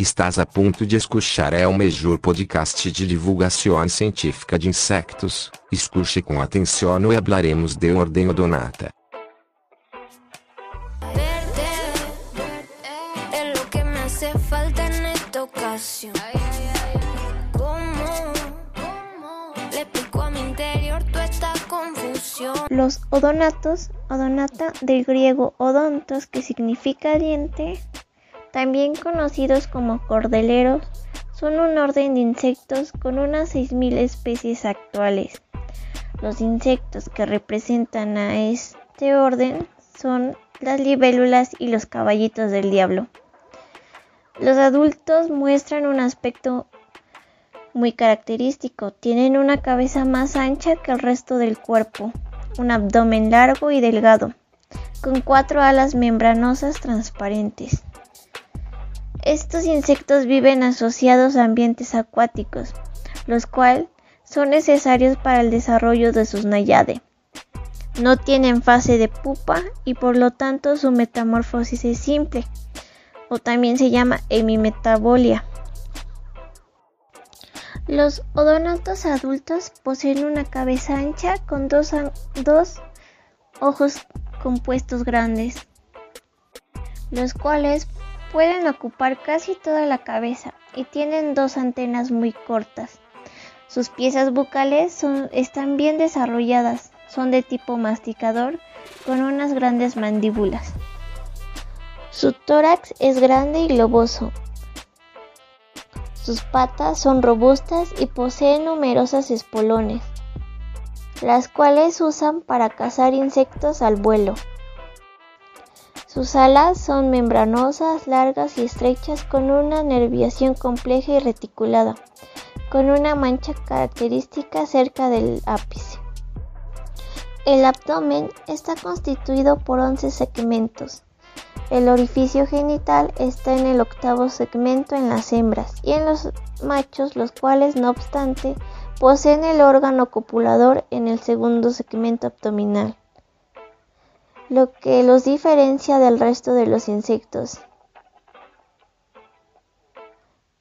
Estás a ponto de escuchar é o melhor podcast de divulgação científica de insectos. Escute com atenção e hablaremos de ordem odonata. Los odonatos, odonata del griego odontos, que significa diente, también conocidos como cordeleros, son un orden de insectos con unas 6.000 especies actuales. Los insectos que representan a este orden son las libélulas y los caballitos del diablo. Los adultos muestran un aspecto muy característico. Tienen una cabeza más ancha que el resto del cuerpo, un abdomen largo y delgado, con cuatro alas membranosas transparentes. Estos insectos viven asociados a ambientes acuáticos, los cuales son necesarios para el desarrollo de sus nayade. No tienen fase de pupa y por lo tanto su metamorfosis es simple, o también se llama hemimetabolia. Los odonatos adultos poseen una cabeza ancha con dos, dos ojos compuestos grandes, los cuales pueden ocupar casi toda la cabeza y tienen dos antenas muy cortas. Sus piezas bucales están bien desarrolladas, son de tipo masticador con unas grandes mandíbulas. Su tórax es grande y globoso. Sus patas son robustas y poseen numerosas espolones, las cuales usan para cazar insectos al vuelo. Sus alas son membranosas, largas y estrechas con una nerviación compleja y reticulada, con una mancha característica cerca del ápice. El abdomen está constituido por 11 segmentos. El orificio genital está en el octavo segmento en las hembras y en los machos, los cuales, no obstante, poseen el órgano copulador en el segundo segmento abdominal lo que los diferencia del resto de los insectos,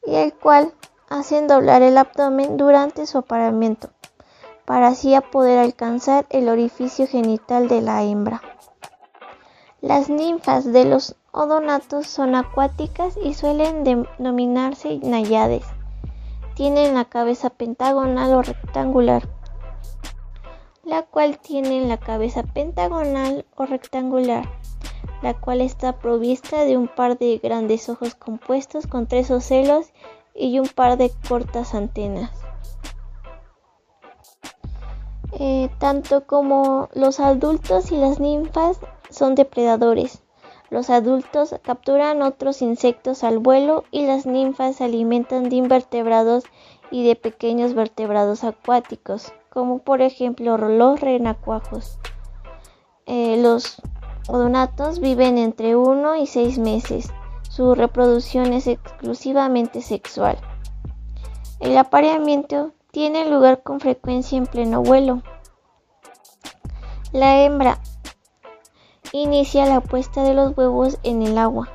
y el cual hacen doblar el abdomen durante su apareamiento, para así poder alcanzar el orificio genital de la hembra. Las ninfas de los odonatos son acuáticas y suelen denominarse nayades. Tienen la cabeza pentagonal o rectangular la cual tiene la cabeza pentagonal o rectangular, la cual está provista de un par de grandes ojos compuestos con tres ocelos y un par de cortas antenas. Eh, tanto como los adultos y las ninfas son depredadores. Los adultos capturan otros insectos al vuelo y las ninfas se alimentan de invertebrados y de pequeños vertebrados acuáticos como por ejemplo los renacuajos. Eh, los odonatos viven entre 1 y 6 meses. Su reproducción es exclusivamente sexual. El apareamiento tiene lugar con frecuencia en pleno vuelo. La hembra inicia la puesta de los huevos en el agua.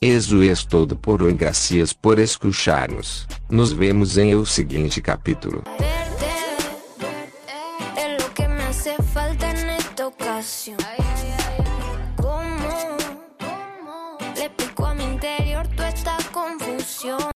Eso es todo por hoy. Gracias por escucharnos. Nos vemos en el siguiente capítulo. situación. ¿Cómo le explico a mi interior toda esta confusión?